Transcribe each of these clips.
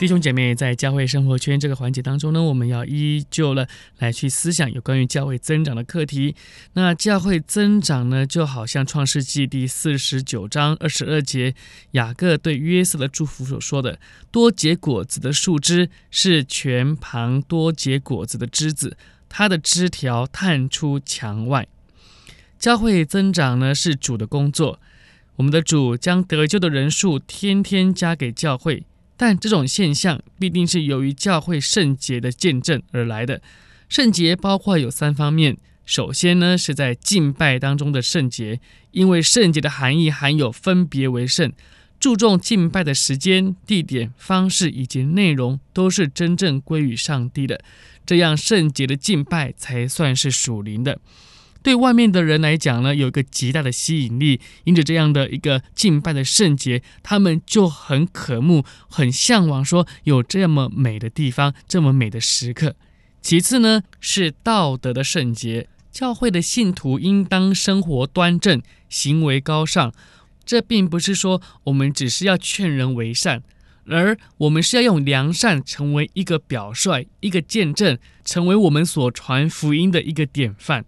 弟兄姐妹，在教会生活圈这个环节当中呢，我们要依旧了来去思想有关于教会增长的课题。那教会增长呢，就好像创世纪第四十九章二十二节雅各对约瑟的祝福所说的：“多结果子的树枝是全旁多结果子的枝子，它的枝条探出墙外。”教会增长呢，是主的工作。我们的主将得救的人数天天加给教会。但这种现象必定是由于教会圣洁的见证而来的。圣洁包括有三方面：首先呢，是在敬拜当中的圣洁，因为圣洁的含义含有分别为圣，注重敬拜的时间、地点、方式以及内容都是真正归于上帝的，这样圣洁的敬拜才算是属灵的。对外面的人来讲呢，有一个极大的吸引力，因着这样的一个敬拜的圣洁，他们就很渴慕、很向往，说有这么美的地方，这么美的时刻。其次呢，是道德的圣洁，教会的信徒应当生活端正，行为高尚。这并不是说我们只是要劝人为善，而我们是要用良善成为一个表率、一个见证，成为我们所传福音的一个典范。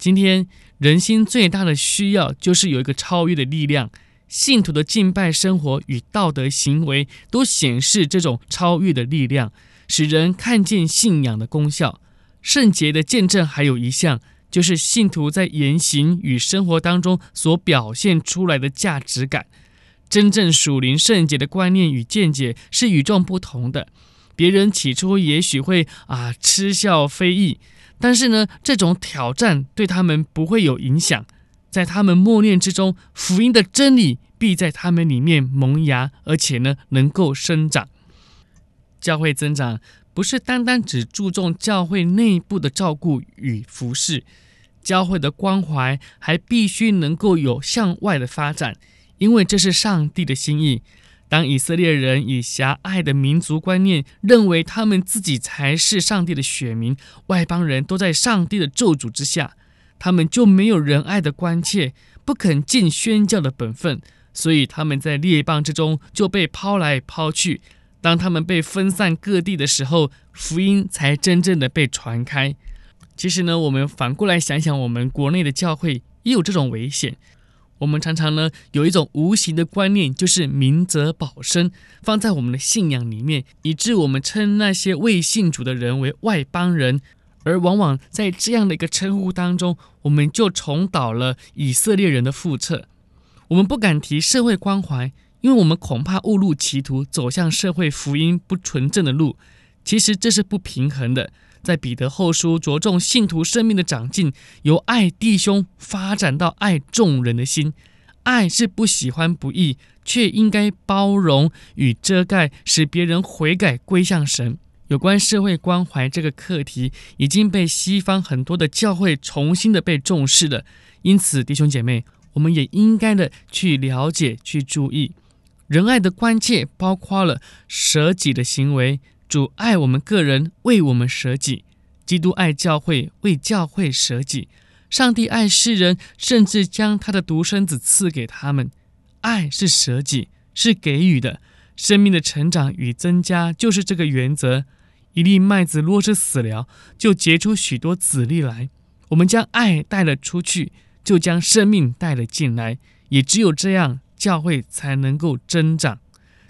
今天人心最大的需要，就是有一个超越的力量。信徒的敬拜生活与道德行为，都显示这种超越的力量，使人看见信仰的功效。圣洁的见证还有一项，就是信徒在言行与生活当中所表现出来的价值感。真正属灵圣洁的观念与见解是与众不同的。别人起初也许会啊嗤笑非议。但是呢，这种挑战对他们不会有影响，在他们默念之中，福音的真理必在他们里面萌芽，而且呢，能够生长。教会增长不是单单只注重教会内部的照顾与服侍，教会的关怀还必须能够有向外的发展，因为这是上帝的心意。当以色列人以狭隘的民族观念认为他们自己才是上帝的选民，外邦人都在上帝的咒诅之下，他们就没有仁爱的关切，不肯尽宣教的本分，所以他们在列邦之中就被抛来抛去。当他们被分散各地的时候，福音才真正的被传开。其实呢，我们反过来想想，我们国内的教会也有这种危险。我们常常呢有一种无形的观念，就是明哲保身，放在我们的信仰里面，以致我们称那些未信主的人为外邦人，而往往在这样的一个称呼当中，我们就重蹈了以色列人的覆辙。我们不敢提社会关怀，因为我们恐怕误入歧途，走向社会福音不纯正的路。其实这是不平衡的。在彼得后书着重信徒生命的长进，由爱弟兄发展到爱众人的心。爱是不喜欢不义，却应该包容与遮盖，使别人悔改归向神。有关社会关怀这个课题，已经被西方很多的教会重新的被重视了。因此，弟兄姐妹，我们也应该的去了解、去注意仁爱的关切，包括了舍己的行为。主爱我们个人，为我们舍己；基督爱教会，为教会舍己；上帝爱世人，甚至将他的独生子赐给他们。爱是舍己，是给予的。生命的成长与增加，就是这个原则。一粒麦子若是死了，就结出许多子粒来。我们将爱带了出去，就将生命带了进来。也只有这样，教会才能够增长。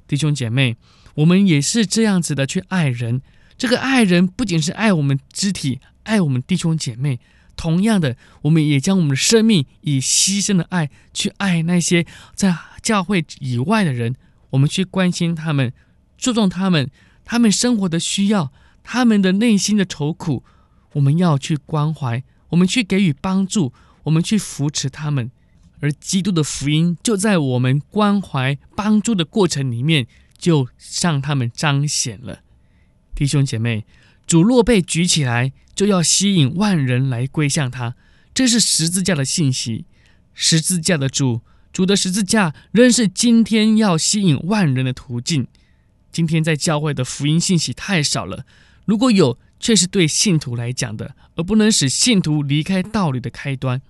弟兄姐妹。我们也是这样子的去爱人，这个爱人不仅是爱我们肢体，爱我们弟兄姐妹，同样的，我们也将我们的生命以牺牲的爱去爱那些在教会以外的人，我们去关心他们，注重他们，他们生活的需要，他们的内心的愁苦，我们要去关怀，我们去给予帮助，我们去扶持他们，而基督的福音就在我们关怀帮助的过程里面。就向他们彰显了，弟兄姐妹，主若被举起来，就要吸引万人来归向他。这是十字架的信息。十字架的主，主的十字架仍是今天要吸引万人的途径。今天在教会的福音信息太少了，如果有，却是对信徒来讲的，而不能使信徒离开道理的开端。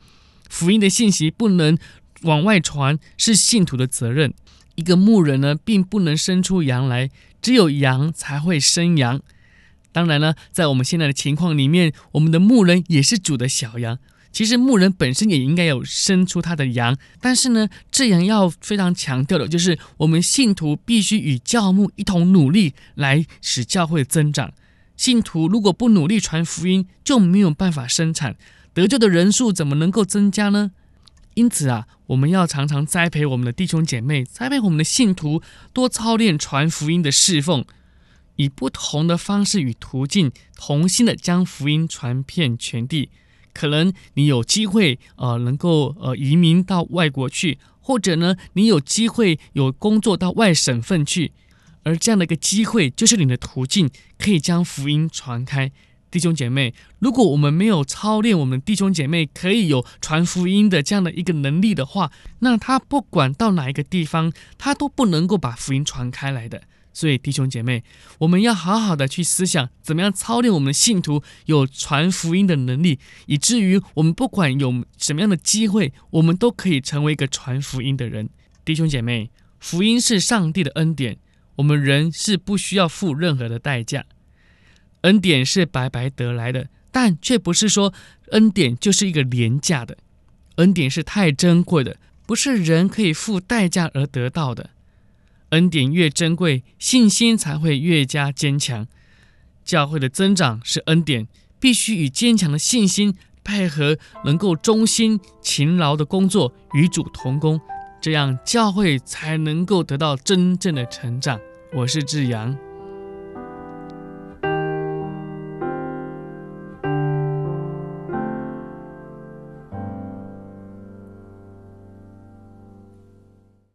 福音的信息不能往外传，是信徒的责任。一个牧人呢，并不能生出羊来，只有羊才会生羊。当然呢，在我们现在的情况里面，我们的牧人也是主的小羊。其实牧人本身也应该有生出他的羊，但是呢，这样要非常强调的就是，我们信徒必须与教牧一同努力，来使教会增长。信徒如果不努力传福音，就没有办法生产，得救的人数怎么能够增加呢？因此啊，我们要常常栽培我们的弟兄姐妹，栽培我们的信徒，多操练传福音的侍奉，以不同的方式与途径，同心的将福音传遍全地。可能你有机会，呃，能够呃移民到外国去，或者呢，你有机会有工作到外省份去，而这样的一个机会，就是你的途径，可以将福音传开。弟兄姐妹，如果我们没有操练我们弟兄姐妹可以有传福音的这样的一个能力的话，那他不管到哪一个地方，他都不能够把福音传开来的。所以，弟兄姐妹，我们要好好的去思想，怎么样操练我们的信徒有传福音的能力，以至于我们不管有什么样的机会，我们都可以成为一个传福音的人。弟兄姐妹，福音是上帝的恩典，我们人是不需要付任何的代价，恩典是白白得来的，但却不是说恩典就是一个廉价的，恩典是太珍贵的，不是人可以付代价而得到的。恩典越珍贵，信心才会越加坚强。教会的增长是恩典，必须与坚强的信心配合，能够忠心勤劳的工作，与主同工，这样教会才能够得到真正的成长。我是志阳。